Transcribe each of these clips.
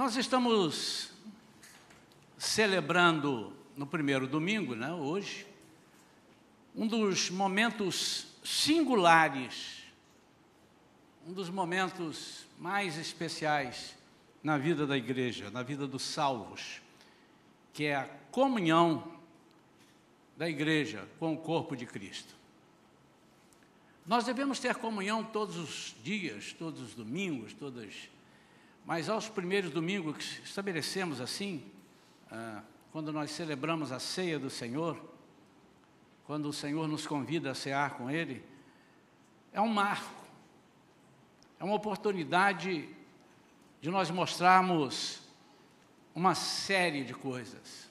Nós estamos celebrando no primeiro domingo, né, hoje, um dos momentos singulares, um dos momentos mais especiais na vida da igreja, na vida dos salvos, que é a comunhão da igreja com o corpo de Cristo. Nós devemos ter comunhão todos os dias, todos os domingos, todas. Mas aos primeiros domingos que estabelecemos assim, ah, quando nós celebramos a ceia do Senhor, quando o Senhor nos convida a cear com Ele, é um marco, é uma oportunidade de nós mostrarmos uma série de coisas.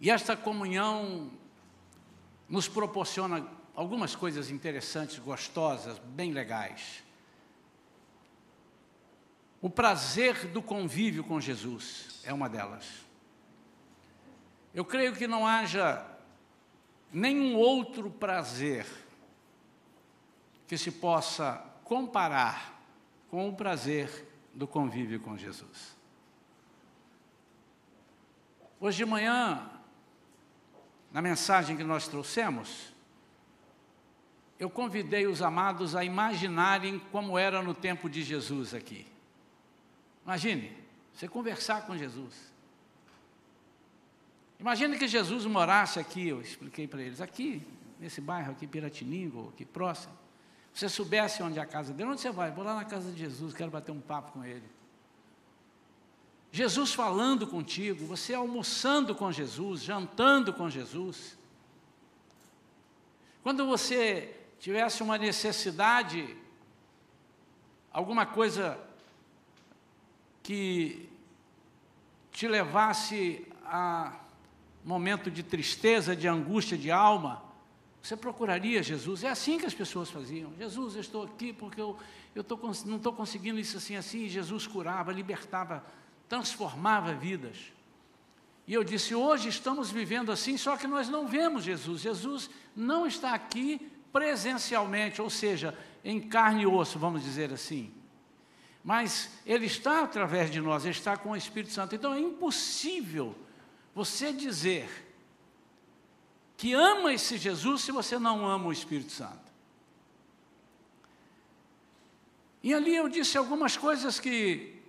E esta comunhão nos proporciona algumas coisas interessantes, gostosas, bem legais. O prazer do convívio com Jesus é uma delas. Eu creio que não haja nenhum outro prazer que se possa comparar com o prazer do convívio com Jesus. Hoje de manhã, na mensagem que nós trouxemos, eu convidei os amados a imaginarem como era no tempo de Jesus aqui. Imagine, você conversar com Jesus. Imagine que Jesus morasse aqui, eu expliquei para eles, aqui, nesse bairro aqui, Piratiningo, aqui próximo. Você soubesse onde é a casa dele, onde você vai? Vou lá na casa de Jesus, quero bater um papo com ele. Jesus falando contigo, você almoçando com Jesus, jantando com Jesus. Quando você tivesse uma necessidade, alguma coisa que te levasse a momento de tristeza, de angústia de alma, você procuraria Jesus. É assim que as pessoas faziam. Jesus, eu estou aqui porque eu, eu tô, não estou conseguindo isso assim, assim. Jesus curava, libertava, transformava vidas. E eu disse: hoje estamos vivendo assim, só que nós não vemos Jesus. Jesus não está aqui presencialmente, ou seja, em carne e osso, vamos dizer assim. Mas Ele está através de nós, Ele está com o Espírito Santo. Então é impossível você dizer que ama esse Jesus se você não ama o Espírito Santo. E ali eu disse algumas coisas que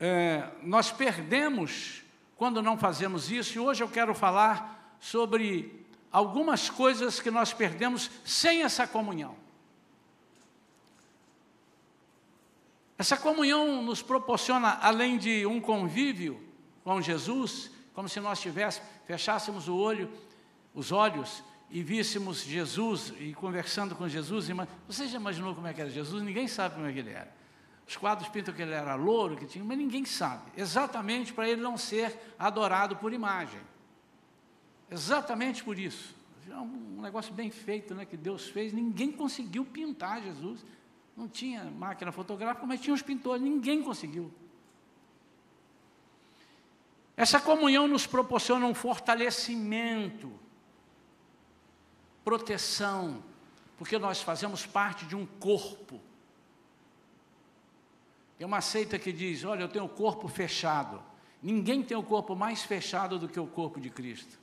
é, nós perdemos quando não fazemos isso, e hoje eu quero falar sobre algumas coisas que nós perdemos sem essa comunhão. Essa comunhão nos proporciona, além de um convívio com Jesus, como se nós tivéssemos, fechássemos o olho, os olhos e víssemos Jesus e conversando com Jesus. Você já imaginou como é que era Jesus? Ninguém sabe como é que ele era. Os quadros pintam que ele era louro, que tinha, mas ninguém sabe. Exatamente para ele não ser adorado por imagem. Exatamente por isso. É um negócio bem feito né, que Deus fez. Ninguém conseguiu pintar Jesus. Não tinha máquina fotográfica, mas tinha os pintores. Ninguém conseguiu. Essa comunhão nos proporciona um fortalecimento, proteção, porque nós fazemos parte de um corpo. Tem uma seita que diz: Olha, eu tenho o corpo fechado. Ninguém tem o corpo mais fechado do que o corpo de Cristo.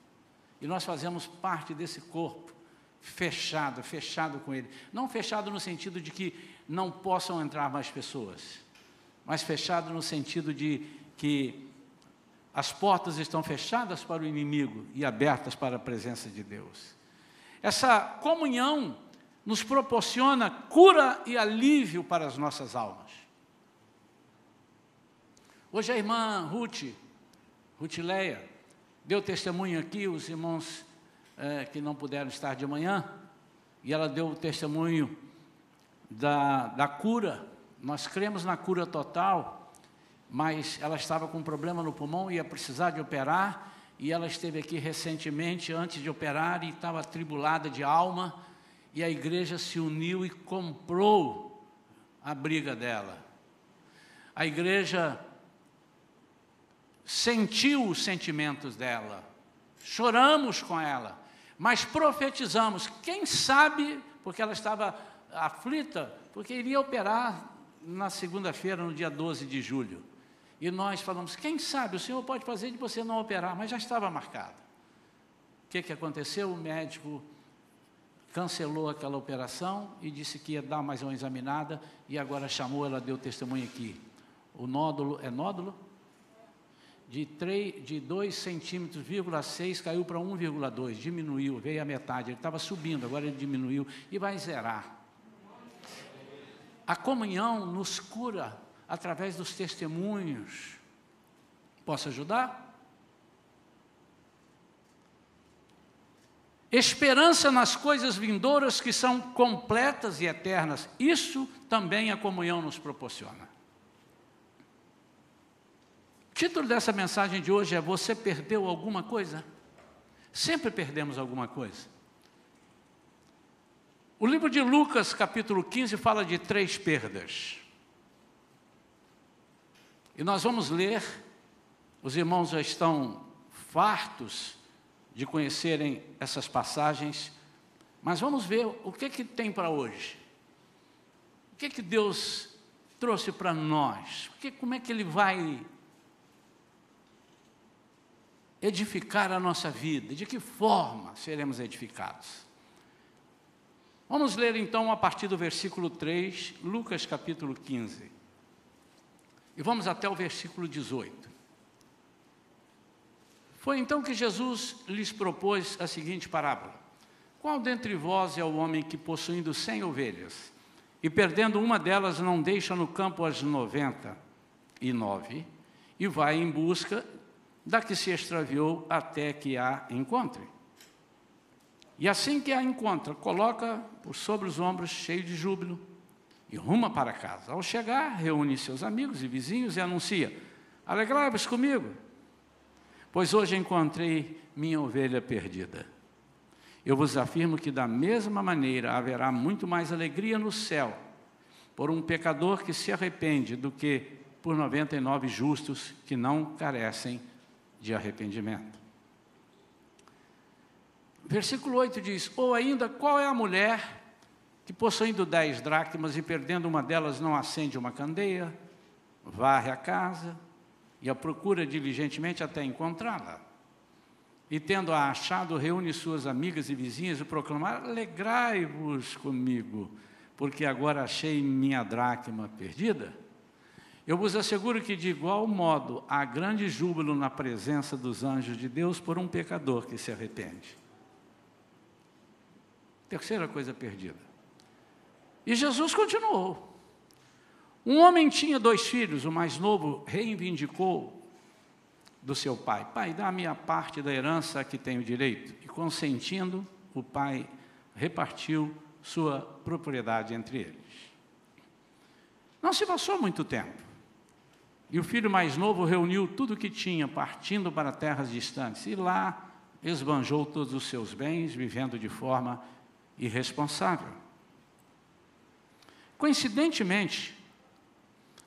E nós fazemos parte desse corpo fechado, fechado com Ele. Não fechado no sentido de que não possam entrar mais pessoas, mas fechado no sentido de que as portas estão fechadas para o inimigo e abertas para a presença de Deus. Essa comunhão nos proporciona cura e alívio para as nossas almas. Hoje a irmã Ruth, Ruth Leia, deu testemunho aqui, os irmãos é, que não puderam estar de manhã, e ela deu o testemunho da, da cura. Nós cremos na cura total, mas ela estava com um problema no pulmão, ia precisar de operar, e ela esteve aqui recentemente, antes de operar, e estava atribulada de alma, e a igreja se uniu e comprou a briga dela. A igreja sentiu os sentimentos dela, choramos com ela, mas profetizamos, quem sabe, porque ela estava aflita, porque iria operar na segunda-feira, no dia 12 de julho. E nós falamos: quem sabe o senhor pode fazer de você não operar, mas já estava marcado. O que, que aconteceu? O médico cancelou aquela operação e disse que ia dar mais uma examinada e agora chamou, ela deu testemunho aqui. O nódulo, é nódulo? De, 3, de 2 centímetros, 6 caiu para 1,2, diminuiu, veio a metade. Ele estava subindo, agora ele diminuiu e vai zerar. A comunhão nos cura através dos testemunhos. Posso ajudar? Esperança nas coisas vindouras que são completas e eternas. Isso também a comunhão nos proporciona. O título dessa mensagem de hoje é Você perdeu alguma coisa? Sempre perdemos alguma coisa. O livro de Lucas, capítulo 15, fala de três perdas. E nós vamos ler, os irmãos já estão fartos de conhecerem essas passagens, mas vamos ver o que, que tem para hoje. O que, que Deus trouxe para nós? Como é que Ele vai edificar a nossa vida? De que forma seremos edificados? Vamos ler então a partir do versículo 3, Lucas capítulo 15. E vamos até o versículo 18. Foi então que Jesus lhes propôs a seguinte parábola: Qual dentre vós é o homem que, possuindo cem ovelhas, e perdendo uma delas, não deixa no campo as noventa e nove, e vai em busca da que se extraviou até que a encontre? E assim que a encontra, coloca por sobre os ombros, cheio de júbilo, e ruma para casa. Ao chegar, reúne seus amigos e vizinhos e anuncia: Alegrai-vos comigo, pois hoje encontrei minha ovelha perdida. Eu vos afirmo que da mesma maneira haverá muito mais alegria no céu por um pecador que se arrepende do que por 99 justos que não carecem de arrependimento. Versículo 8 diz: Ou ainda, qual é a mulher que, possuindo dez dracmas e perdendo uma delas, não acende uma candeia, varre a casa, e a procura diligentemente até encontrá-la. E tendo-a achado, reúne suas amigas e vizinhas e proclamar: Alegrai-vos comigo, porque agora achei minha dracma perdida. Eu vos asseguro que, de igual modo, há grande júbilo na presença dos anjos de Deus por um pecador que se arrepende. Terceira coisa perdida. E Jesus continuou. Um homem tinha dois filhos, o mais novo reivindicou do seu pai: Pai, dá a parte da herança a que tenho direito. E consentindo, o pai repartiu sua propriedade entre eles. Não se passou muito tempo. E o filho mais novo reuniu tudo o que tinha, partindo para terras distantes, e lá esbanjou todos os seus bens, vivendo de forma irresponsável. Coincidentemente,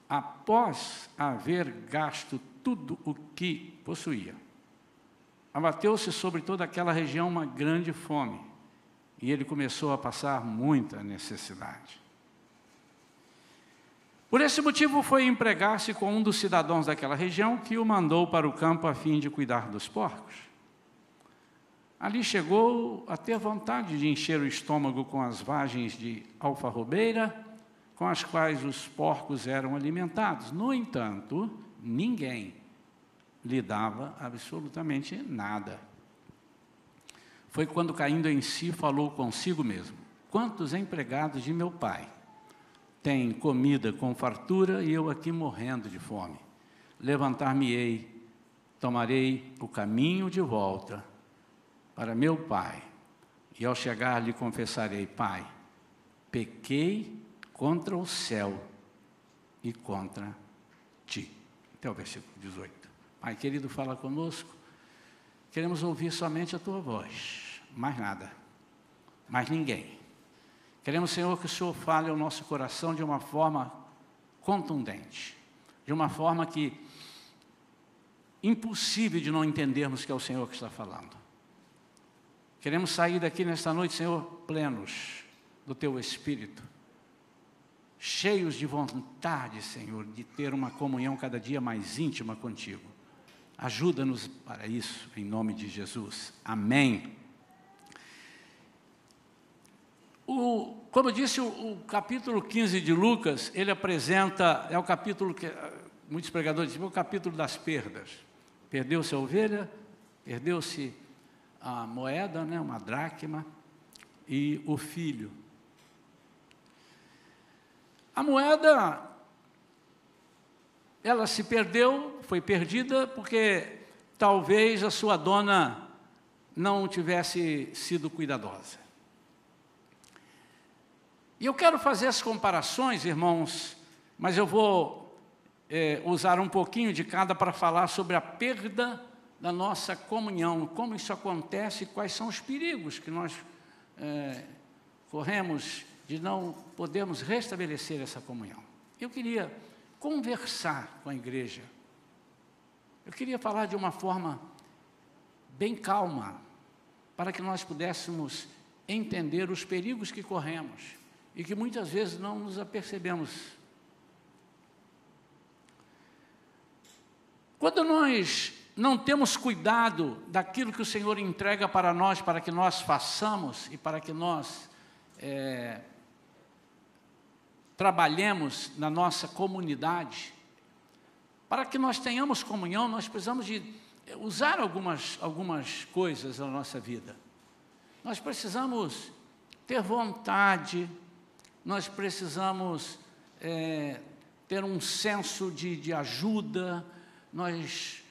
após haver gasto tudo o que possuía. Abateu-se sobre toda aquela região uma grande fome, e ele começou a passar muita necessidade. Por esse motivo, foi empregar-se com um dos cidadãos daquela região que o mandou para o campo a fim de cuidar dos porcos. Ali chegou a ter vontade de encher o estômago com as vagens de alfarrobeira com as quais os porcos eram alimentados. No entanto, ninguém lhe dava absolutamente nada. Foi quando, caindo em si, falou consigo mesmo: Quantos empregados de meu pai têm comida com fartura e eu aqui morrendo de fome? Levantar-me-ei, tomarei o caminho de volta para meu pai, e ao chegar lhe confessarei: Pai, pequei contra o céu e contra ti. Até o versículo 18. Pai querido, fala conosco. Queremos ouvir somente a tua voz, mais nada, mais ninguém. Queremos, Senhor, que o Senhor fale ao nosso coração de uma forma contundente, de uma forma que impossível de não entendermos que é o Senhor que está falando. Queremos sair daqui nesta noite, Senhor, plenos do teu espírito cheios de vontade, Senhor, de ter uma comunhão cada dia mais íntima contigo. Ajuda-nos para isso, em nome de Jesus. Amém. O, como eu disse, o, o, capítulo 15 de Lucas, ele apresenta, é o capítulo que muitos pregadores dizem, é o capítulo das perdas. Perdeu-se a ovelha, perdeu-se a moeda, né, uma dracma, e o filho. A moeda, ela se perdeu, foi perdida porque talvez a sua dona não tivesse sido cuidadosa. E eu quero fazer as comparações, irmãos, mas eu vou é, usar um pouquinho de cada para falar sobre a perda da nossa comunhão, como isso acontece, quais são os perigos que nós é, corremos de não podermos restabelecer essa comunhão. Eu queria conversar com a igreja. Eu queria falar de uma forma bem calma, para que nós pudéssemos entender os perigos que corremos e que muitas vezes não nos apercebemos. Quando nós não temos cuidado daquilo que o Senhor entrega para nós, para que nós façamos e para que nós é, trabalhemos na nossa comunidade, para que nós tenhamos comunhão, nós precisamos de usar algumas, algumas coisas na nossa vida. Nós precisamos ter vontade, nós precisamos é, ter um senso de, de ajuda. Nós,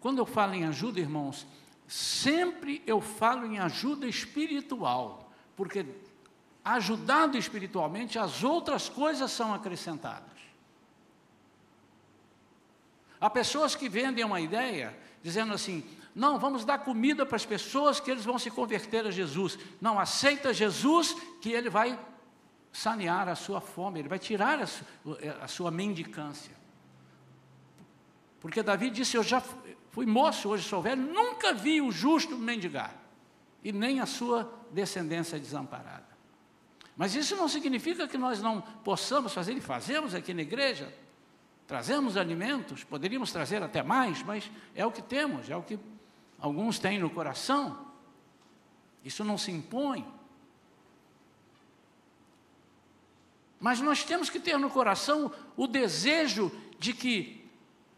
quando eu falo em ajuda, irmãos, sempre eu falo em ajuda espiritual, porque ajudado espiritualmente, as outras coisas são acrescentadas. Há pessoas que vendem uma ideia dizendo assim: não, vamos dar comida para as pessoas que eles vão se converter a Jesus. Não, aceita Jesus que ele vai sanear a sua fome, ele vai tirar a, su, a sua mendicância. Porque Davi disse: Eu já fui moço, hoje sou velho, nunca vi o justo mendigar, e nem a sua descendência desamparada. Mas isso não significa que nós não possamos fazer, e fazemos aqui na igreja, trazemos alimentos, poderíamos trazer até mais, mas é o que temos, é o que alguns têm no coração. Isso não se impõe. Mas nós temos que ter no coração o desejo de que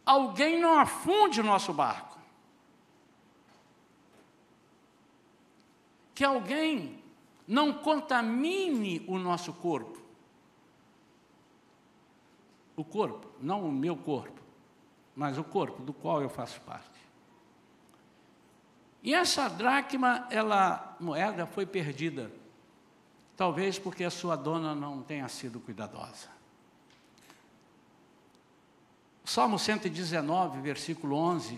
alguém não afunde o nosso barco. Que alguém não contamine o nosso corpo. O corpo, não o meu corpo, mas o corpo do qual eu faço parte. E essa dracma, ela moeda foi perdida Talvez porque a sua dona não tenha sido cuidadosa. Salmo 119, versículo 11,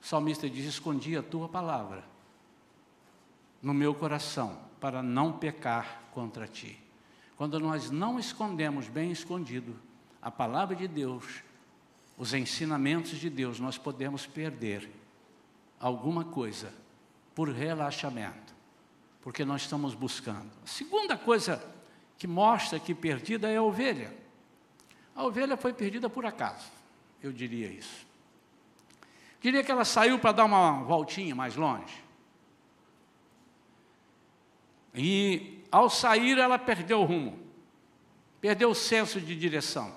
o salmista diz: Escondi a tua palavra no meu coração, para não pecar contra ti. Quando nós não escondemos bem escondido a palavra de Deus, os ensinamentos de Deus, nós podemos perder alguma coisa por relaxamento porque nós estamos buscando. A segunda coisa que mostra que perdida é a ovelha. A ovelha foi perdida por acaso, eu diria isso. Diria que ela saiu para dar uma voltinha mais longe. E ao sair ela perdeu o rumo, perdeu o senso de direção.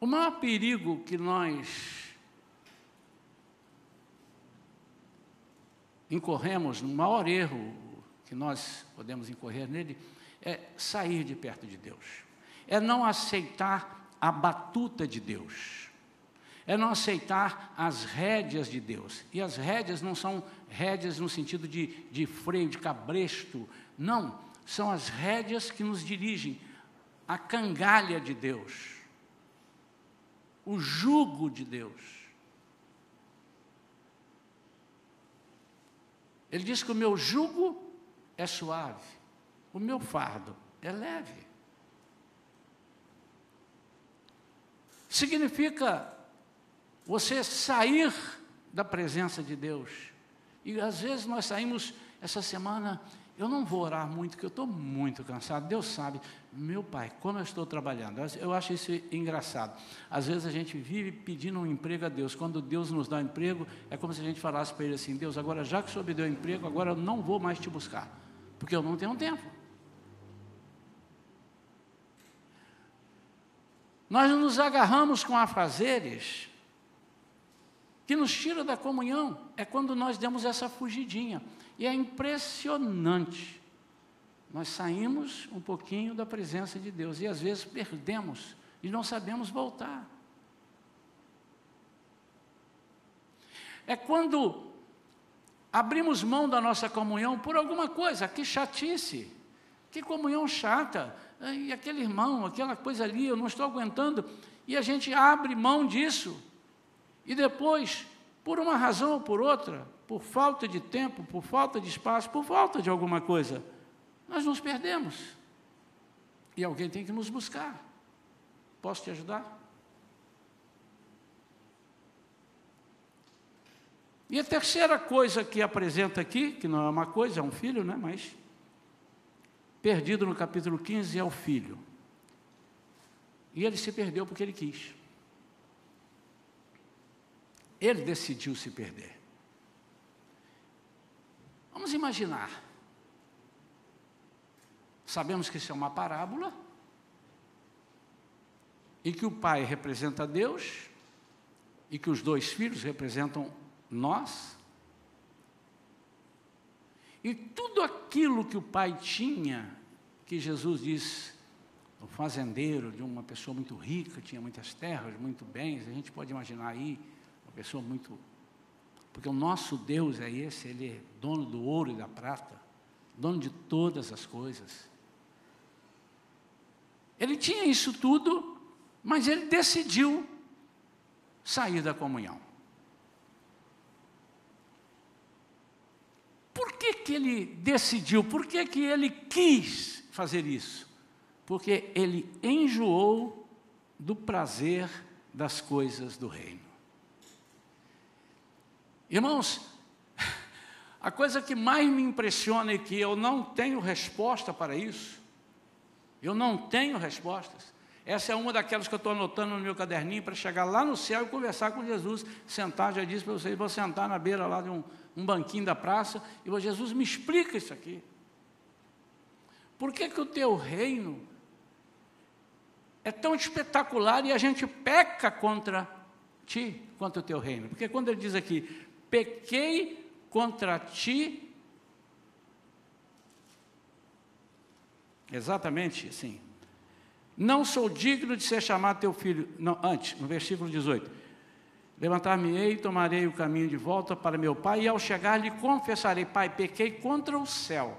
O maior perigo que nós incorremos no maior erro que nós podemos incorrer nele, é sair de perto de Deus, é não aceitar a batuta de Deus, é não aceitar as rédeas de Deus. E as rédeas não são rédeas no sentido de, de freio, de cabresto, não, são as rédeas que nos dirigem, a cangalha de Deus, o jugo de Deus. Ele diz que o meu jugo é suave, o meu fardo é leve. Significa você sair da presença de Deus. E às vezes nós saímos essa semana Eu não vou orar muito, porque eu estou muito cansado. Deus sabe, meu pai, como eu estou trabalhando. Eu acho isso engraçado. Às vezes a gente vive pedindo um emprego a Deus. Quando Deus nos dá um emprego, é como se a gente falasse para Ele assim: Deus, agora já que o Senhor me deu emprego, agora eu não vou mais te buscar, porque eu não tenho tempo. Nós nos agarramos com afazeres que nos tira da comunhão. É quando nós demos essa fugidinha. E é impressionante. Nós saímos um pouquinho da presença de Deus e às vezes perdemos e não sabemos voltar. É quando abrimos mão da nossa comunhão por alguma coisa, que chatice, que comunhão chata, e aquele irmão, aquela coisa ali, eu não estou aguentando, e a gente abre mão disso, e depois, por uma razão ou por outra, por falta de tempo, por falta de espaço, por falta de alguma coisa, nós nos perdemos. E alguém tem que nos buscar. Posso te ajudar? E a terceira coisa que apresenta aqui, que não é uma coisa, é um filho, né? Mas perdido no capítulo 15 é o filho. E ele se perdeu porque ele quis. Ele decidiu se perder. Vamos imaginar. Sabemos que isso é uma parábola e que o pai representa Deus e que os dois filhos representam nós. E tudo aquilo que o pai tinha, que Jesus diz, o fazendeiro de uma pessoa muito rica, tinha muitas terras, muito bens, a gente pode imaginar aí, uma pessoa muito porque o nosso Deus é esse, Ele é dono do ouro e da prata, dono de todas as coisas. Ele tinha isso tudo, mas ele decidiu sair da comunhão. Por que, que ele decidiu? Por que, que ele quis fazer isso? Porque ele enjoou do prazer das coisas do reino. Irmãos, a coisa que mais me impressiona é que eu não tenho resposta para isso. Eu não tenho respostas. Essa é uma daquelas que eu estou anotando no meu caderninho para chegar lá no céu e conversar com Jesus. Sentar, já disse para vocês, vou sentar na beira lá de um, um banquinho da praça e vou, Jesus, me explica isso aqui. Por que, que o teu reino é tão espetacular e a gente peca contra ti, contra o teu reino? Porque quando ele diz aqui, pequei contra ti. Exatamente assim. Não sou digno de ser chamado teu filho. Não, antes, no versículo 18. Levantar-me-ei tomarei o caminho de volta para meu pai, e ao chegar lhe confessarei: Pai, pequei contra o céu.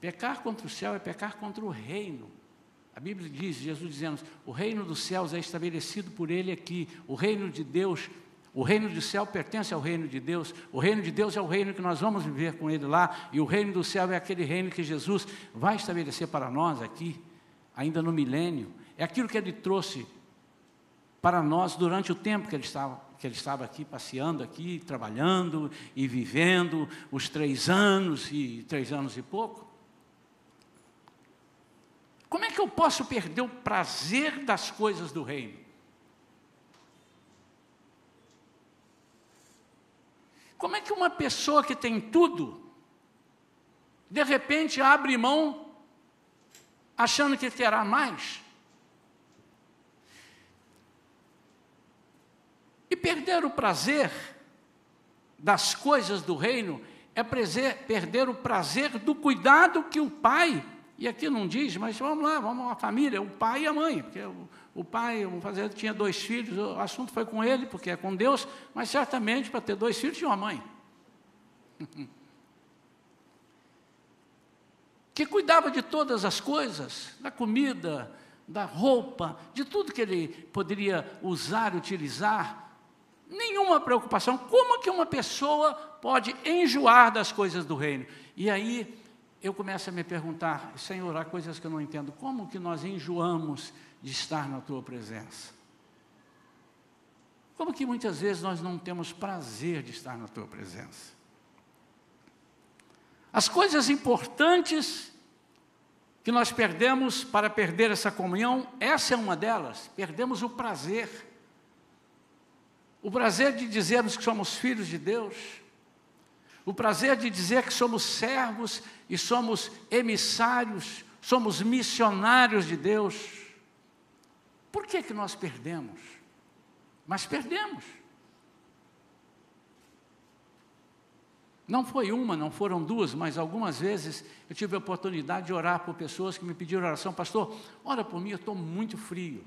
Pecar contra o céu é pecar contra o reino. A Bíblia diz, Jesus dizendo: o reino dos céus é estabelecido por ele aqui, o reino de Deus o reino do céu pertence ao reino de Deus. O reino de Deus é o reino que nós vamos viver com Ele lá. E o reino do céu é aquele reino que Jesus vai estabelecer para nós aqui, ainda no milênio. É aquilo que Ele trouxe para nós durante o tempo que Ele estava, que ele estava aqui, passeando aqui, trabalhando e vivendo os três anos e três anos e pouco. Como é que eu posso perder o prazer das coisas do reino? Como é que uma pessoa que tem tudo, de repente abre mão, achando que terá mais? E perder o prazer das coisas do reino é prazer, perder o prazer do cuidado que o pai, e aqui não diz, mas vamos lá, vamos à família, o pai e a mãe, porque o, o pai, vamos fazer, tinha dois filhos, o assunto foi com ele, porque é com Deus, mas certamente para ter dois filhos tinha uma mãe. que cuidava de todas as coisas, da comida, da roupa, de tudo que ele poderia usar, utilizar. Nenhuma preocupação. Como que uma pessoa pode enjoar das coisas do reino? E aí eu começo a me perguntar, Senhor, há coisas que eu não entendo. Como que nós enjoamos de estar na tua presença? Como que muitas vezes nós não temos prazer de estar na tua presença? As coisas importantes que nós perdemos para perder essa comunhão, essa é uma delas. Perdemos o prazer. O prazer de dizermos que somos filhos de Deus. O prazer de dizer que somos servos e somos emissários, somos missionários de Deus. Por que, que nós perdemos? Mas perdemos. Não foi uma, não foram duas, mas algumas vezes eu tive a oportunidade de orar por pessoas que me pediram oração. Pastor, ora por mim, eu estou muito frio.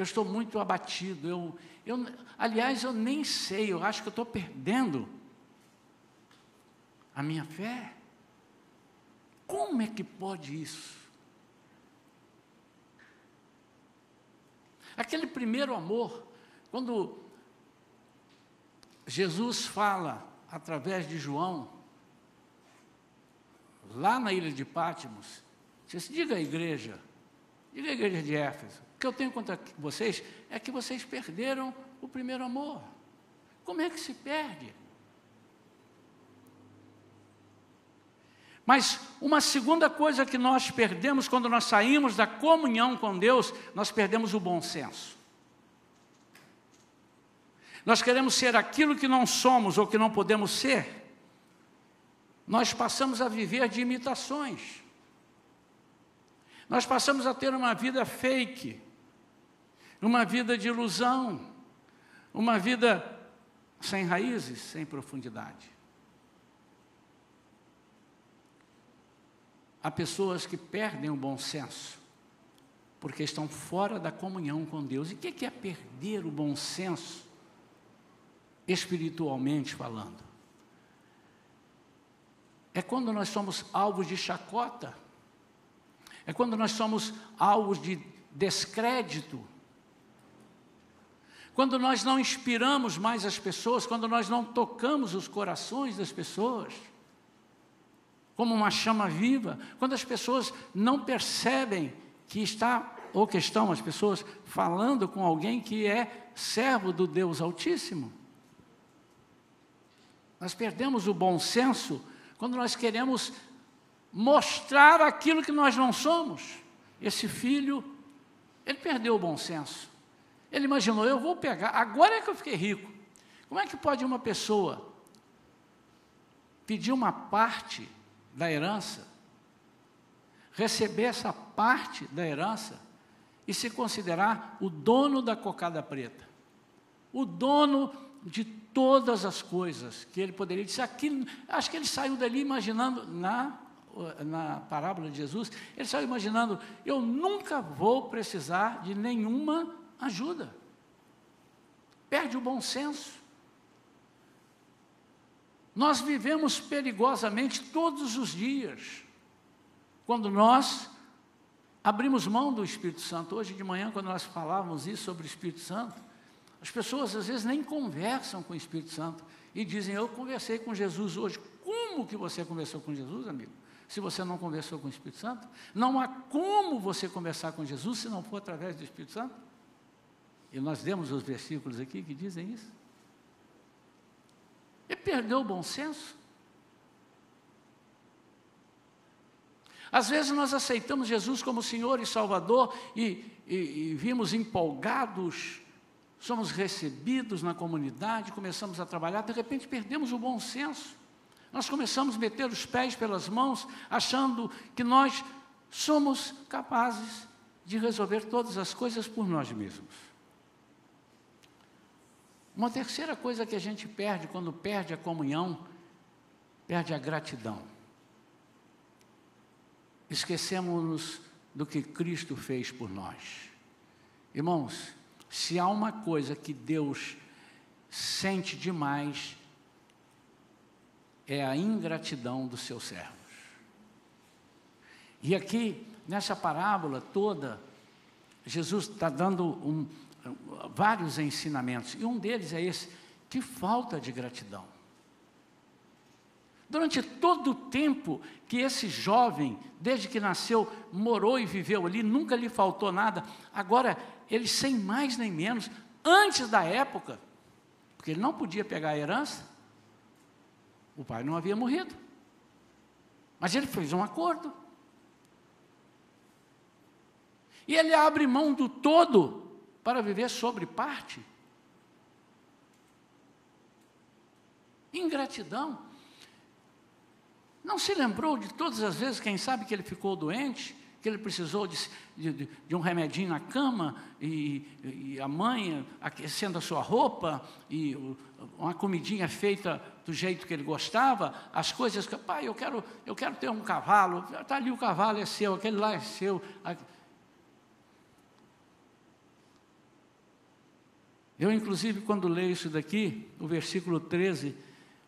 Eu estou muito abatido. Eu, eu, aliás, eu nem sei, eu acho que eu estou perdendo a minha fé. Como é que pode isso? Aquele primeiro amor, quando Jesus fala através de João, lá na ilha de Pátimos, diga à igreja, diga à igreja de Éfeso, que eu tenho contra vocês é que vocês perderam o primeiro amor. Como é que se perde? Mas uma segunda coisa que nós perdemos quando nós saímos da comunhão com Deus, nós perdemos o bom senso. Nós queremos ser aquilo que não somos ou que não podemos ser. Nós passamos a viver de imitações. Nós passamos a ter uma vida fake, uma vida de ilusão, uma vida sem raízes, sem profundidade. Há pessoas que perdem o bom senso, porque estão fora da comunhão com Deus. E o que é perder o bom senso? espiritualmente falando. É quando nós somos alvos de chacota, é quando nós somos alvos de descrédito, quando nós não inspiramos mais as pessoas, quando nós não tocamos os corações das pessoas, como uma chama viva, quando as pessoas não percebem que está, ou que estão as pessoas falando com alguém que é servo do Deus Altíssimo. Nós perdemos o bom senso quando nós queremos mostrar aquilo que nós não somos. Esse filho, ele perdeu o bom senso. Ele imaginou, eu vou pegar, agora é que eu fiquei rico. Como é que pode uma pessoa pedir uma parte da herança, receber essa parte da herança e se considerar o dono da cocada preta, o dono de todas as coisas que ele poderia dizer. Aquilo, acho que ele saiu dali imaginando, na, na parábola de Jesus, ele saiu imaginando: eu nunca vou precisar de nenhuma ajuda. Perde o bom senso. Nós vivemos perigosamente todos os dias, quando nós abrimos mão do Espírito Santo. Hoje de manhã, quando nós falávamos isso sobre o Espírito Santo, as pessoas às vezes nem conversam com o Espírito Santo e dizem: Eu conversei com Jesus hoje. Como que você conversou com Jesus, amigo? Se você não conversou com o Espírito Santo? Não há como você conversar com Jesus se não for através do Espírito Santo? E nós demos os versículos aqui que dizem isso. Ele perdeu o bom senso. Às vezes nós aceitamos Jesus como Senhor e Salvador e, e, e vimos empolgados somos recebidos na comunidade, começamos a trabalhar, de repente perdemos o bom senso. Nós começamos a meter os pés pelas mãos, achando que nós somos capazes de resolver todas as coisas por nós mesmos. Uma terceira coisa que a gente perde quando perde a comunhão, perde a gratidão. Esquecemos-nos do que Cristo fez por nós. Irmãos, se há uma coisa que Deus sente demais, é a ingratidão dos seus servos. E aqui, nessa parábola toda, Jesus está dando um, vários ensinamentos, e um deles é esse: que falta de gratidão. Durante todo o tempo que esse jovem, desde que nasceu, morou e viveu ali, nunca lhe faltou nada. Agora, ele sem mais nem menos, antes da época, porque ele não podia pegar a herança, o pai não havia morrido. Mas ele fez um acordo. E ele abre mão do todo para viver sobre parte. Ingratidão. Não se lembrou de todas as vezes, quem sabe, que ele ficou doente, que ele precisou de, de, de um remedinho na cama, e, e, a mãe aquecendo a sua roupa, e uma comidinha feita do jeito que ele gostava, as coisas que, pai, eu quero, eu quero ter um cavalo, está ali o cavalo, é seu, aquele lá é seu. Eu, inclusive, quando leio isso daqui, o versículo 13,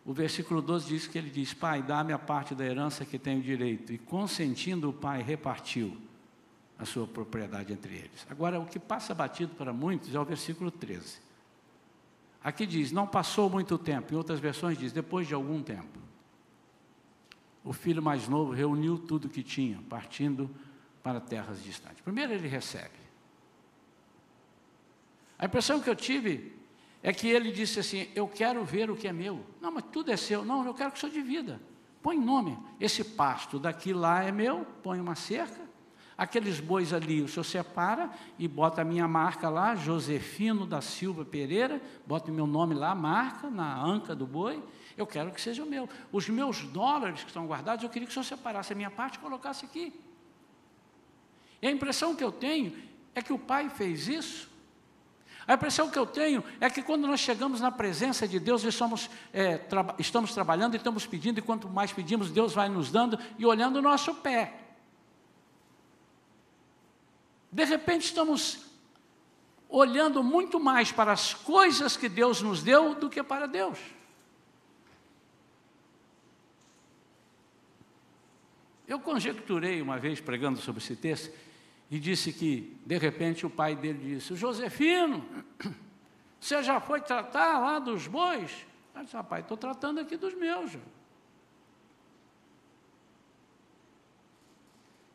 o versículo 12 diz que ele diz: Pai, dá-me a parte da herança que tenho direito. E consentindo, o pai repartiu a sua propriedade entre eles. Agora, o que passa batido para muitos é o versículo 13. Aqui diz: Não passou muito tempo. Em outras versões diz: Depois de algum tempo. O filho mais novo reuniu tudo que tinha, partindo para terras distantes. Primeiro ele recebe. A impressão que eu tive é que ele disse assim: Eu quero ver o que é meu. Não, mas tudo é seu. Não, eu quero que o senhor divida. Põe nome. Esse pasto daqui lá é meu, põe uma cerca. Aqueles bois ali, o senhor separa e bota a minha marca lá, Josefino da Silva Pereira, bota o meu nome lá, marca na anca do boi. Eu quero que seja o meu. Os meus dólares que estão guardados, eu queria que o senhor separasse a minha parte e colocasse aqui. E a impressão que eu tenho é que o pai fez isso a impressão que eu tenho é que quando nós chegamos na presença de Deus, somos, é, tra estamos trabalhando e estamos pedindo, e quanto mais pedimos, Deus vai nos dando e olhando o nosso pé. De repente, estamos olhando muito mais para as coisas que Deus nos deu do que para Deus. Eu conjecturei uma vez, pregando sobre esse texto, e disse que, de repente, o pai dele disse: Josefino, você já foi tratar lá dos bois? Ele disse: Rapaz, estou tratando aqui dos meus.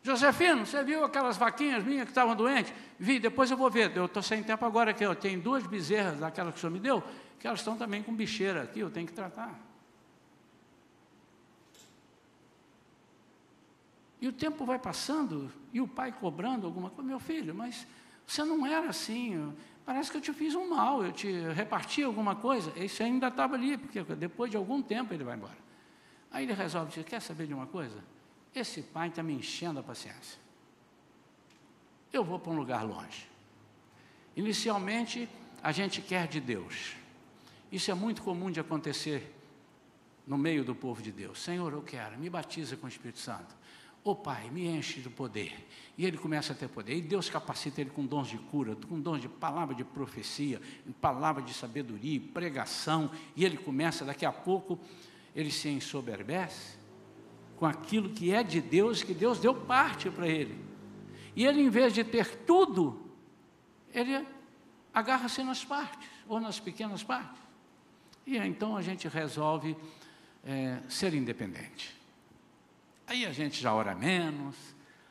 Josefino, você viu aquelas vaquinhas minhas que estavam doentes? Vi, depois eu vou ver. Eu estou sem tempo agora aqui. Eu tenho duas bezerras daquelas que o senhor me deu, que elas estão também com bicheira aqui, eu tenho que tratar. E o tempo vai passando, e o pai cobrando alguma coisa, meu filho, mas você não era assim, parece que eu te fiz um mal, eu te reparti alguma coisa, esse ainda estava ali, porque depois de algum tempo ele vai embora. Aí ele resolve dizer, quer saber de uma coisa? Esse pai está me enchendo a paciência. Eu vou para um lugar longe. Inicialmente, a gente quer de Deus. Isso é muito comum de acontecer no meio do povo de Deus. Senhor, eu quero, me batiza com o Espírito Santo. Ô oh, Pai, me enche do poder. E ele começa a ter poder. E Deus capacita ele com dons de cura, com dons de palavra de profecia, palavra de sabedoria, pregação. E ele começa, daqui a pouco, ele se ensoberbece com aquilo que é de Deus, que Deus deu parte para ele. E ele, em vez de ter tudo, ele agarra-se nas partes, ou nas pequenas partes. E então a gente resolve é, ser independente. Aí a gente já ora menos,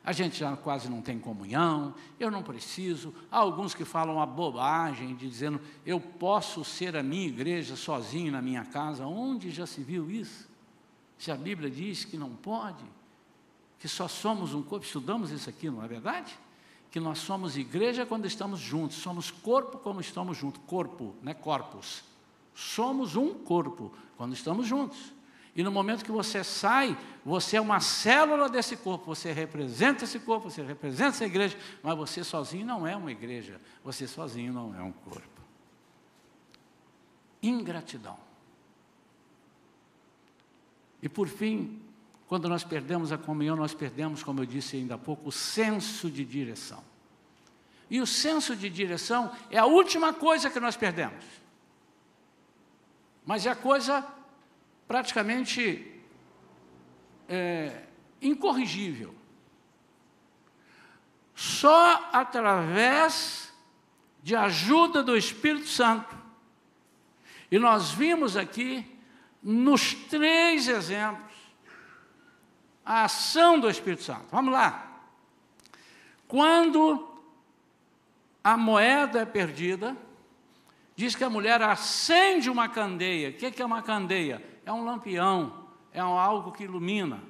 a gente já quase não tem comunhão, eu não preciso. Há alguns que falam a bobagem, dizendo, eu posso ser a minha igreja sozinho na minha casa. Onde já se viu isso? Se a Bíblia diz que não pode, que só somos um corpo, estudamos isso aqui, não é verdade? Que nós somos igreja quando estamos juntos, somos corpo quando estamos juntos, corpo, não é corpus. Somos um corpo quando estamos juntos. E no momento que você sai, você é uma célula desse corpo, você representa esse corpo, você representa essa igreja, mas você sozinho não é uma igreja, você sozinho não é um corpo. Ingratidão. E por fim, quando nós perdemos a comunhão, nós perdemos, como eu disse ainda há pouco, o senso de direção. E o senso de direção é a última coisa que nós perdemos. Mas é a coisa praticamente é, incorrigível. Só através de ajuda do Espírito Santo. E nós vimos aqui, nos três exemplos, a ação do Espírito Santo. Vamos lá. Quando a moeda é perdida, diz que a mulher acende uma candeia. O que é uma candeia? É um lampião, é algo que ilumina.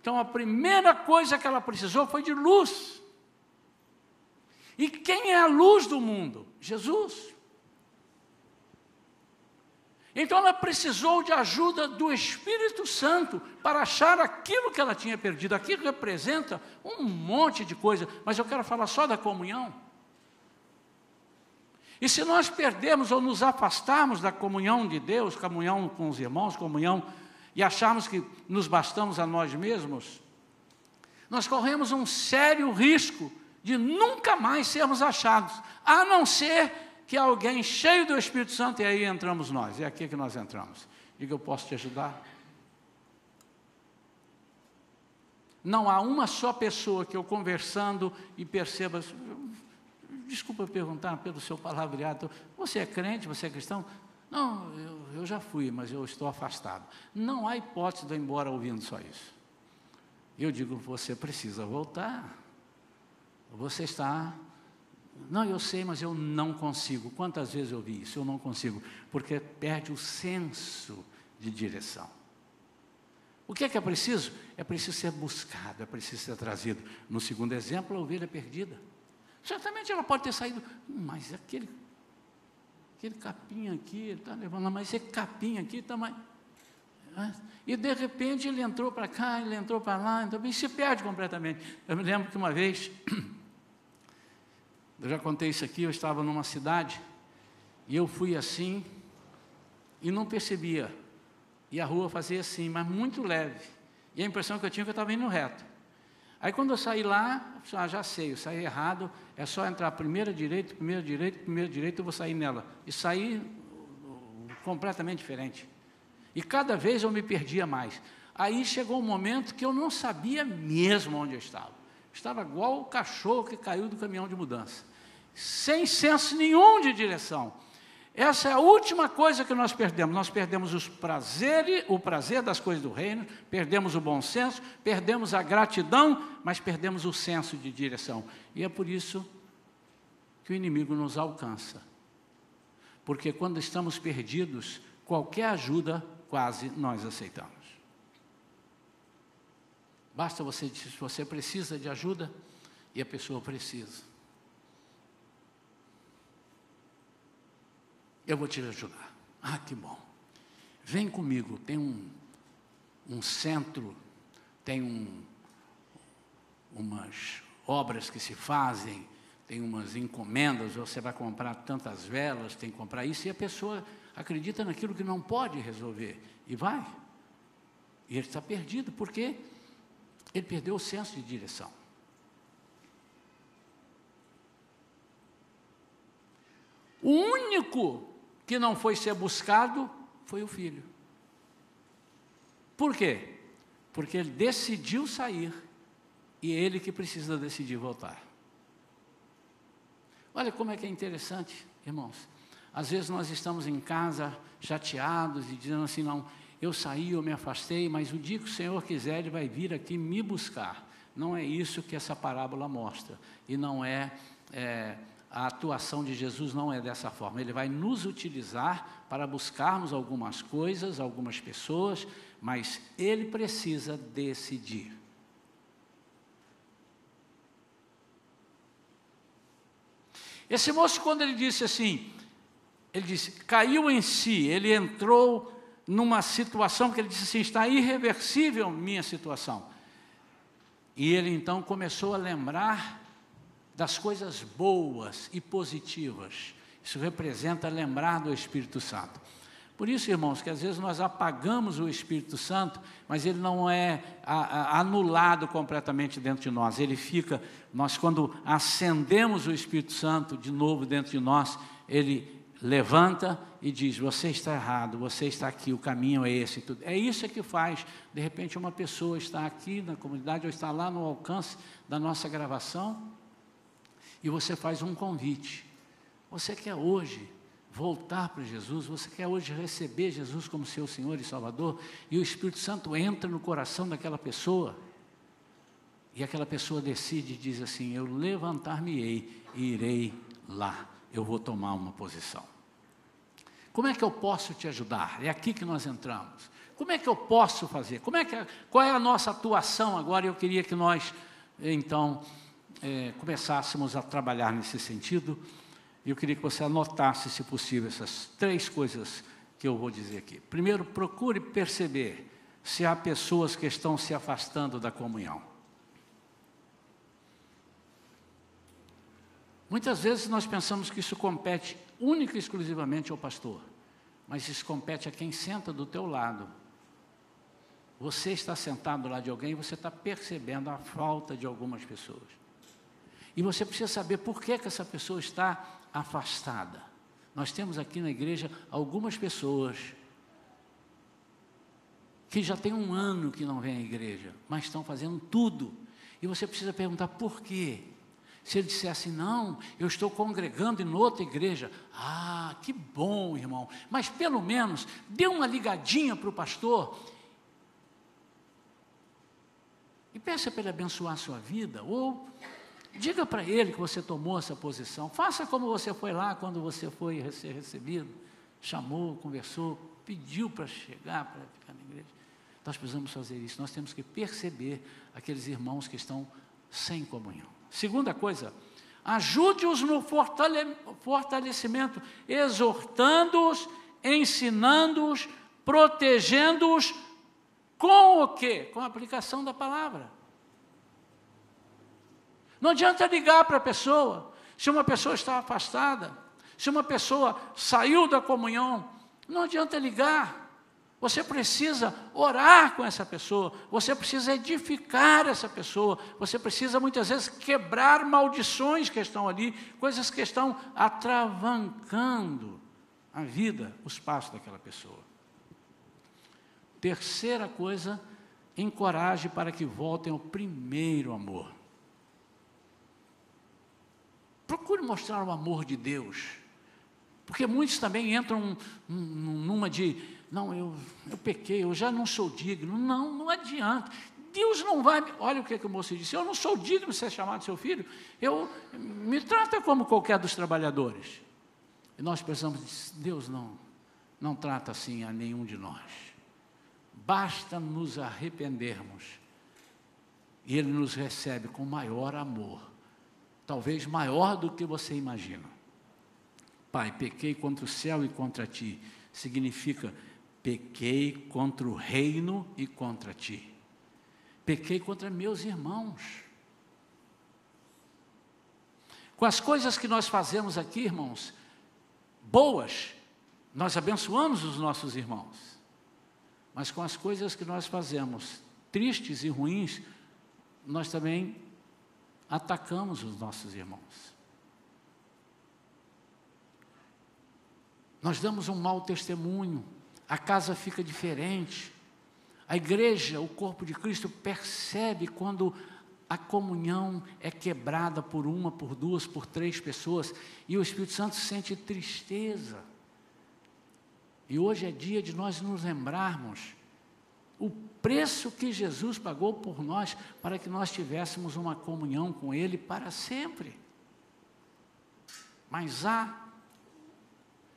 Então a primeira coisa que ela precisou foi de luz. E quem é a luz do mundo? Jesus. Então ela precisou de ajuda do Espírito Santo para achar aquilo que ela tinha perdido. Aqui representa um monte de coisa, mas eu quero falar só da comunhão. E se nós perdermos ou nos afastarmos da comunhão de Deus, comunhão com os irmãos, comunhão, e acharmos que nos bastamos a nós mesmos, nós corremos um sério risco de nunca mais sermos achados, a não ser que alguém cheio do Espírito Santo, e aí entramos nós, é aqui que nós entramos. Diga, eu posso te ajudar? Não há uma só pessoa que eu conversando e perceba, desculpa perguntar pelo seu palavreado, você é crente, você é cristão? Não, eu, eu já fui, mas eu estou afastado. Não há hipótese de eu ir embora ouvindo só isso. Eu digo, você precisa voltar. Você está não, eu sei, mas eu não consigo. Quantas vezes eu vi isso? Eu não consigo, porque perde o senso de direção. O que é que é preciso? É preciso ser buscado, é preciso ser trazido. No segundo exemplo, a ovelha perdida. Certamente ela pode ter saído, mas aquele, aquele capim aqui, está levando, mas esse capim aqui está mais. E de repente ele entrou para cá, ele entrou para lá, então, e se perde completamente. Eu me lembro que uma vez Eu já contei isso aqui, eu estava numa cidade e eu fui assim e não percebia. E a rua fazia assim, mas muito leve. E a impressão que eu tinha é que eu estava indo reto. Aí quando eu saí lá, ah, já sei, eu saí errado, é só entrar primeira direita, primeira direita, primeira direita, eu vou sair nela. E saí uh, completamente diferente. E cada vez eu me perdia mais. Aí chegou um momento que eu não sabia mesmo onde eu estava. Estava igual o cachorro que caiu do caminhão de mudança sem senso nenhum de direção. Essa é a última coisa que nós perdemos. Nós perdemos os prazeres, o prazer das coisas do reino, perdemos o bom senso, perdemos a gratidão, mas perdemos o senso de direção. E é por isso que o inimigo nos alcança. Porque quando estamos perdidos, qualquer ajuda quase nós aceitamos. Basta você dizer se você precisa de ajuda e a pessoa precisa. Eu vou te ajudar. Ah, que bom. Vem comigo, tem um, um centro, tem um, umas obras que se fazem, tem umas encomendas, você vai comprar tantas velas, tem que comprar isso, e a pessoa acredita naquilo que não pode resolver, e vai. E ele está perdido, porque ele perdeu o senso de direção. O único que não foi ser buscado foi o filho. Por quê? Porque ele decidiu sair e é ele que precisa decidir voltar. Olha como é que é interessante, irmãos. Às vezes nós estamos em casa chateados e dizendo assim: não, eu saí, eu me afastei, mas o dia que o Senhor quiser, Ele vai vir aqui me buscar. Não é isso que essa parábola mostra. E não é, é a atuação de Jesus não é dessa forma. Ele vai nos utilizar para buscarmos algumas coisas, algumas pessoas, mas ele precisa decidir. Esse moço, quando ele disse assim, ele disse, caiu em si, ele entrou numa situação que ele disse assim: está irreversível minha situação. E ele então começou a lembrar das coisas boas e positivas. Isso representa lembrar do Espírito Santo. Por isso, irmãos, que às vezes nós apagamos o Espírito Santo, mas ele não é anulado completamente dentro de nós. Ele fica, nós quando acendemos o Espírito Santo de novo dentro de nós, ele levanta e diz: Você está errado, você está aqui, o caminho é esse. Tudo. É isso que faz, de repente, uma pessoa está aqui na comunidade ou está lá no alcance da nossa gravação e você faz um convite. Você quer hoje voltar para Jesus, você quer hoje receber Jesus como seu Senhor e Salvador, e o Espírito Santo entra no coração daquela pessoa, e aquela pessoa decide e diz assim: Eu levantar-me-ei e irei lá, eu vou tomar uma posição. Como é que eu posso te ajudar? É aqui que nós entramos. Como é que eu posso fazer? Como é que, qual é a nossa atuação agora? Eu queria que nós, então, é, começássemos a trabalhar nesse sentido. Eu queria que você anotasse, se possível, essas três coisas que eu vou dizer aqui. Primeiro, procure perceber se há pessoas que estão se afastando da comunhão. Muitas vezes nós pensamos que isso compete única e exclusivamente ao pastor, mas isso compete a quem senta do teu lado. Você está sentado lá de alguém e você está percebendo a falta de algumas pessoas. E você precisa saber por que, que essa pessoa está afastada. Nós temos aqui na igreja algumas pessoas que já tem um ano que não vêm à igreja, mas estão fazendo tudo. E você precisa perguntar por quê. Se ele dissesse, não, eu estou congregando em outra igreja, ah, que bom, irmão, mas pelo menos dê uma ligadinha para o pastor e peça para ele abençoar a sua vida, ou diga para ele que você tomou essa posição, faça como você foi lá quando você foi ser recebido, chamou, conversou, pediu para chegar, para ficar na igreja. Nós precisamos fazer isso, nós temos que perceber aqueles irmãos que estão sem comunhão. Segunda coisa, ajude-os no fortalecimento, exortando-os, ensinando-os, protegendo-os com o quê? Com a aplicação da palavra. Não adianta ligar para a pessoa, se uma pessoa está afastada, se uma pessoa saiu da comunhão, não adianta ligar. Você precisa orar com essa pessoa, você precisa edificar essa pessoa, você precisa muitas vezes quebrar maldições que estão ali, coisas que estão atravancando a vida, os passos daquela pessoa. Terceira coisa, encoraje para que voltem ao primeiro amor. Procure mostrar o amor de Deus, porque muitos também entram numa de não, eu, eu pequei, eu já não sou digno. Não, não adianta. Deus não vai. Olha o que, que o moço disse: Eu não sou digno de ser chamado seu filho. Eu me trata como qualquer dos trabalhadores. E nós precisamos. Deus não, não trata assim a nenhum de nós. Basta nos arrependermos. E Ele nos recebe com maior amor. Talvez maior do que você imagina. Pai, pequei contra o céu e contra ti. Significa pequei contra o reino e contra ti. Pequei contra meus irmãos. Com as coisas que nós fazemos aqui, irmãos, boas, nós abençoamos os nossos irmãos. Mas com as coisas que nós fazemos, tristes e ruins, nós também atacamos os nossos irmãos. Nós damos um mau testemunho a casa fica diferente. A igreja, o corpo de Cristo, percebe quando a comunhão é quebrada por uma, por duas, por três pessoas, e o Espírito Santo sente tristeza. E hoje é dia de nós nos lembrarmos o preço que Jesus pagou por nós para que nós tivéssemos uma comunhão com Ele para sempre. Mas há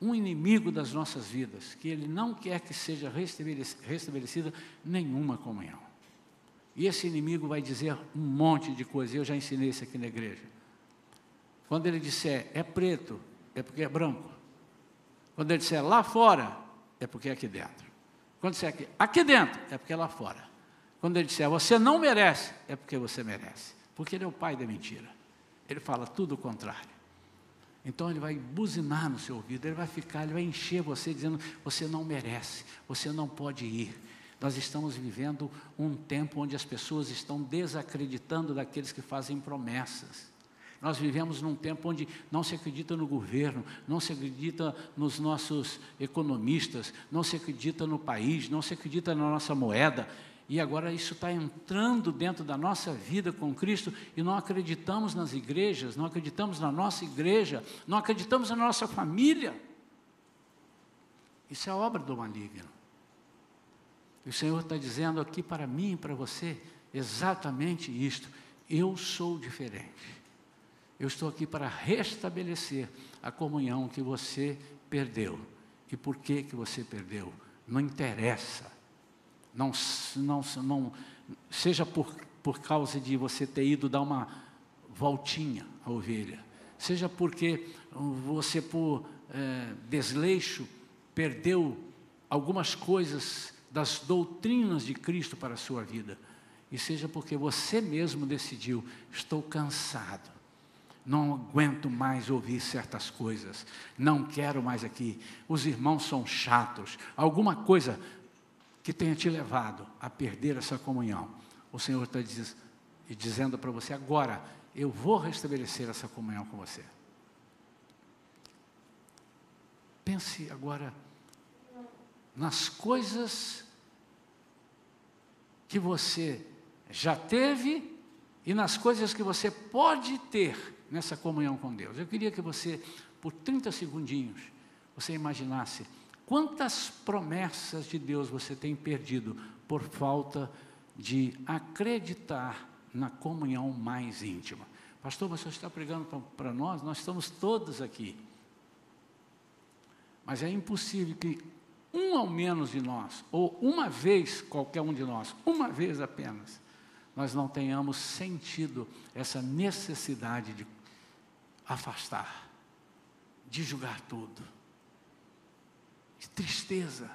um inimigo das nossas vidas, que ele não quer que seja restabelecida nenhuma comunhão. E esse inimigo vai dizer um monte de coisas, eu já ensinei isso aqui na igreja. Quando ele disser é preto, é porque é branco. Quando ele disser lá fora, é porque é aqui dentro. Quando disser aqui, aqui dentro, é porque é lá fora. Quando ele disser você não merece, é porque você merece. Porque ele é o pai da mentira. Ele fala tudo o contrário. Então ele vai buzinar no seu ouvido, ele vai ficar, ele vai encher você dizendo: você não merece, você não pode ir. Nós estamos vivendo um tempo onde as pessoas estão desacreditando daqueles que fazem promessas. Nós vivemos num tempo onde não se acredita no governo, não se acredita nos nossos economistas, não se acredita no país, não se acredita na nossa moeda. E agora isso está entrando dentro da nossa vida com Cristo e não acreditamos nas igrejas, não acreditamos na nossa igreja, não acreditamos na nossa família. Isso é obra do maligno. E o Senhor está dizendo aqui para mim e para você exatamente isto. Eu sou diferente. Eu estou aqui para restabelecer a comunhão que você perdeu. e por que, que você perdeu. Não interessa. Não, não, não, seja por, por causa de você ter ido dar uma voltinha à ovelha, seja porque você, por é, desleixo, perdeu algumas coisas das doutrinas de Cristo para a sua vida, e seja porque você mesmo decidiu: estou cansado, não aguento mais ouvir certas coisas, não quero mais aqui, os irmãos são chatos, alguma coisa que tenha te levado a perder essa comunhão. O Senhor está diz, dizendo para você agora: eu vou restabelecer essa comunhão com você. Pense agora nas coisas que você já teve e nas coisas que você pode ter nessa comunhão com Deus. Eu queria que você, por 30 segundinhos, você imaginasse quantas promessas de Deus você tem perdido por falta de acreditar na comunhão mais íntima. Pastor, você está pregando para nós, nós estamos todos aqui. Mas é impossível que um ao menos de nós, ou uma vez qualquer um de nós, uma vez apenas, nós não tenhamos sentido essa necessidade de afastar, de julgar tudo, de tristeza,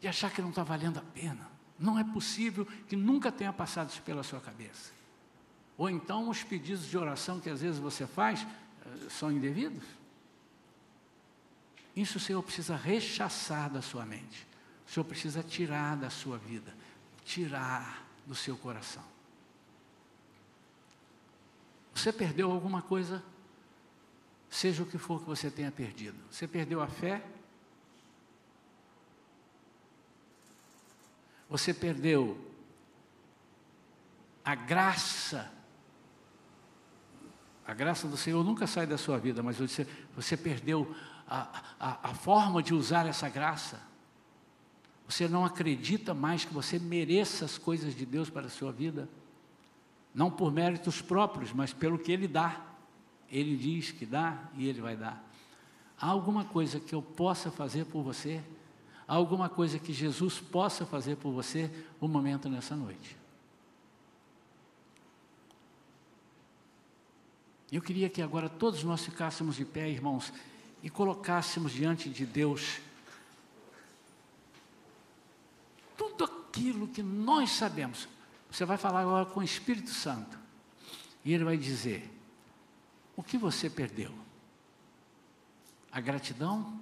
de achar que não está valendo a pena. Não é possível que nunca tenha passado isso pela sua cabeça. Ou então os pedidos de oração que às vezes você faz eh, são indevidos. Isso o Senhor precisa rechaçar da sua mente. O Senhor precisa tirar da sua vida, tirar do seu coração. Você perdeu alguma coisa, seja o que for que você tenha perdido. Você perdeu a fé? Você perdeu a graça a graça do Senhor nunca sai da sua vida, mas você, você perdeu a, a, a forma de usar essa graça. Você não acredita mais que você mereça as coisas de Deus para a sua vida. Não por méritos próprios, mas pelo que Ele dá. Ele diz que dá e Ele vai dar. Há alguma coisa que eu possa fazer por você? Há alguma coisa que Jesus possa fazer por você um momento nessa noite? Eu queria que agora todos nós ficássemos de pé, irmãos, e colocássemos diante de Deus tudo aquilo que nós sabemos. Você vai falar agora com o Espírito Santo, e ele vai dizer: o que você perdeu? A gratidão?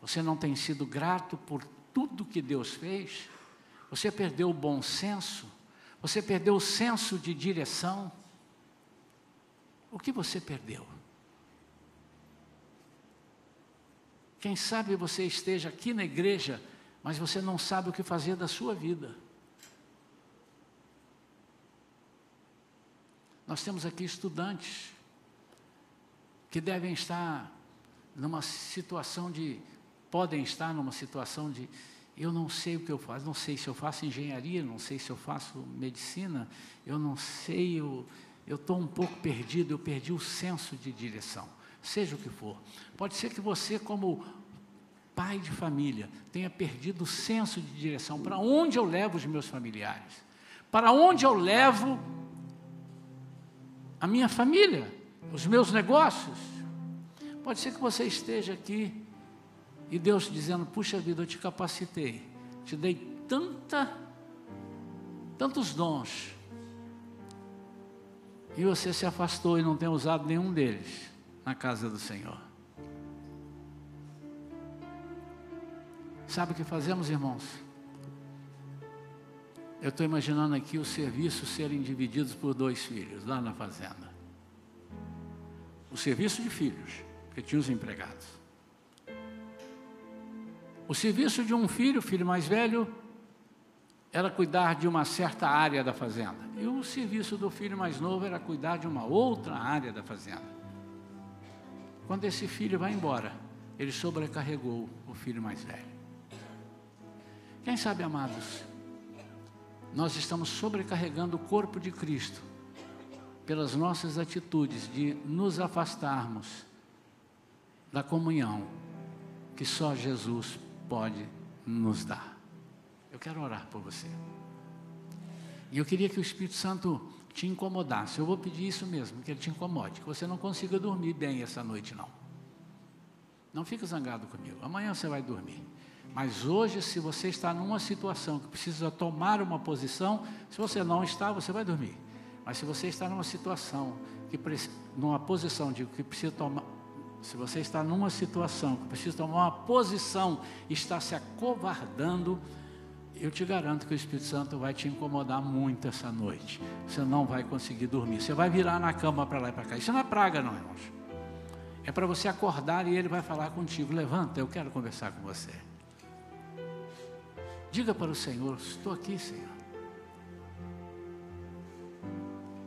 Você não tem sido grato por tudo que Deus fez? Você perdeu o bom senso? Você perdeu o senso de direção? O que você perdeu? Quem sabe você esteja aqui na igreja, mas você não sabe o que fazer da sua vida. Nós temos aqui estudantes que devem estar numa situação de, podem estar numa situação de, eu não sei o que eu faço, não sei se eu faço engenharia, não sei se eu faço medicina, eu não sei, eu, estou um pouco perdido, eu perdi o senso de direção, seja o que for. Pode ser que você, como pai de família, tenha perdido o senso de direção. Para onde eu levo os meus familiares? Para onde eu levo a minha família, os meus negócios? Pode ser que você esteja aqui e Deus dizendo: Puxa vida, eu te capacitei, te dei tanta, tantos dons, e você se afastou e não tem usado nenhum deles na casa do Senhor. Sabe o que fazemos, irmãos? Eu estou imaginando aqui os serviços serem divididos por dois filhos lá na fazenda. O serviço de filhos, que tinha os empregados. O serviço de um filho, filho mais velho, era cuidar de uma certa área da fazenda. E o serviço do filho mais novo era cuidar de uma outra área da fazenda. Quando esse filho vai embora, ele sobrecarregou o filho mais velho. Quem sabe, amados, nós estamos sobrecarregando o corpo de Cristo pelas nossas atitudes de nos afastarmos da comunhão que só Jesus pode nos dar. Eu quero orar por você. E eu queria que o Espírito Santo te incomodasse. Eu vou pedir isso mesmo, que ele te incomode, que você não consiga dormir bem essa noite, não. Não fica zangado comigo. Amanhã você vai dormir. Mas hoje, se você está numa situação que precisa tomar uma posição, se você não está, você vai dormir. Mas se você está numa situação que numa posição de que precisa tomar, se você está numa situação que precisa tomar uma posição, está se acovardando, eu te garanto que o Espírito Santo vai te incomodar muito essa noite. Você não vai conseguir dormir. Você vai virar na cama para lá e para cá. Isso não é praga, não, irmãos. É para você acordar e ele vai falar contigo. Levanta, eu quero conversar com você. Diga para o Senhor: Estou aqui, Senhor.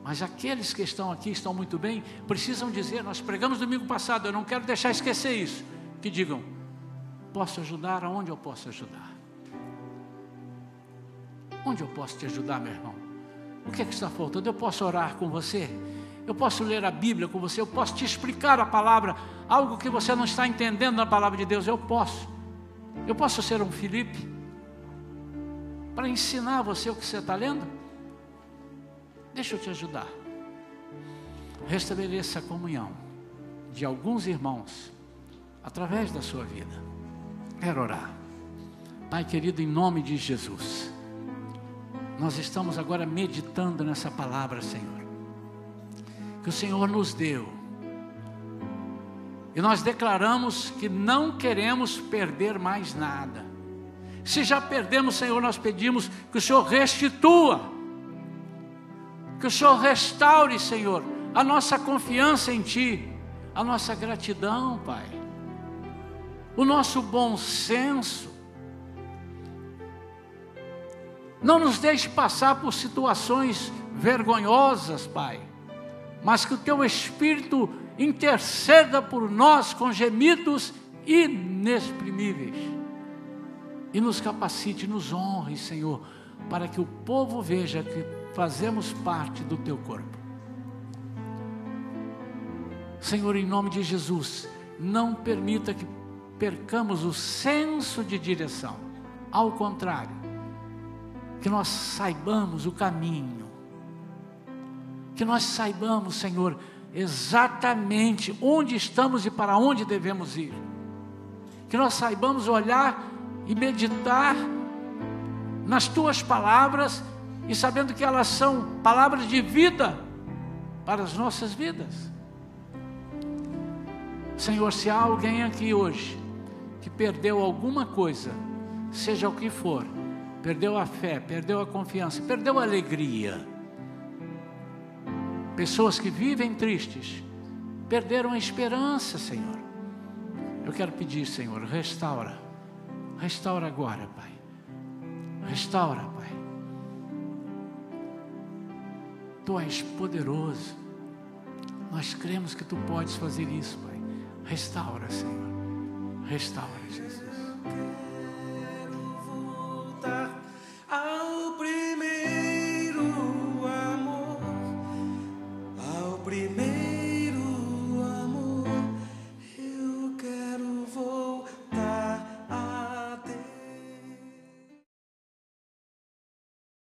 Mas aqueles que estão aqui estão muito bem, precisam dizer: Nós pregamos domingo passado, eu não quero deixar esquecer isso. Que digam: Posso ajudar? Aonde eu posso ajudar? Onde eu posso te ajudar, meu irmão? O que é que está faltando? Eu posso orar com você? Eu posso ler a Bíblia com você? Eu posso te explicar a palavra? Algo que você não está entendendo na palavra de Deus? Eu posso. Eu posso ser um Felipe? Para ensinar você o que você está lendo? Deixa eu te ajudar. Restabeleça a comunhão de alguns irmãos através da sua vida. Quero orar. Pai querido, em nome de Jesus, nós estamos agora meditando nessa palavra, Senhor, que o Senhor nos deu. E nós declaramos que não queremos perder mais nada. Se já perdemos, Senhor, nós pedimos que o Senhor restitua, que o Senhor restaure, Senhor, a nossa confiança em Ti, a nossa gratidão, Pai, o nosso bom senso. Não nos deixe passar por situações vergonhosas, Pai, mas que o Teu Espírito interceda por nós com gemidos inexprimíveis e nos capacite, nos honre, Senhor, para que o povo veja que fazemos parte do teu corpo. Senhor, em nome de Jesus, não permita que percamos o senso de direção. Ao contrário, que nós saibamos o caminho, que nós saibamos, Senhor, exatamente onde estamos e para onde devemos ir, que nós saibamos olhar e meditar nas tuas palavras e sabendo que elas são palavras de vida para as nossas vidas. Senhor, se há alguém aqui hoje que perdeu alguma coisa, seja o que for, perdeu a fé, perdeu a confiança, perdeu a alegria, pessoas que vivem tristes, perderam a esperança, Senhor. Eu quero pedir, Senhor, restaura Restaura agora, Pai. Restaura, Pai. Tu és poderoso. Nós cremos que tu podes fazer isso, Pai. Restaura, Senhor. Restaura, Jesus.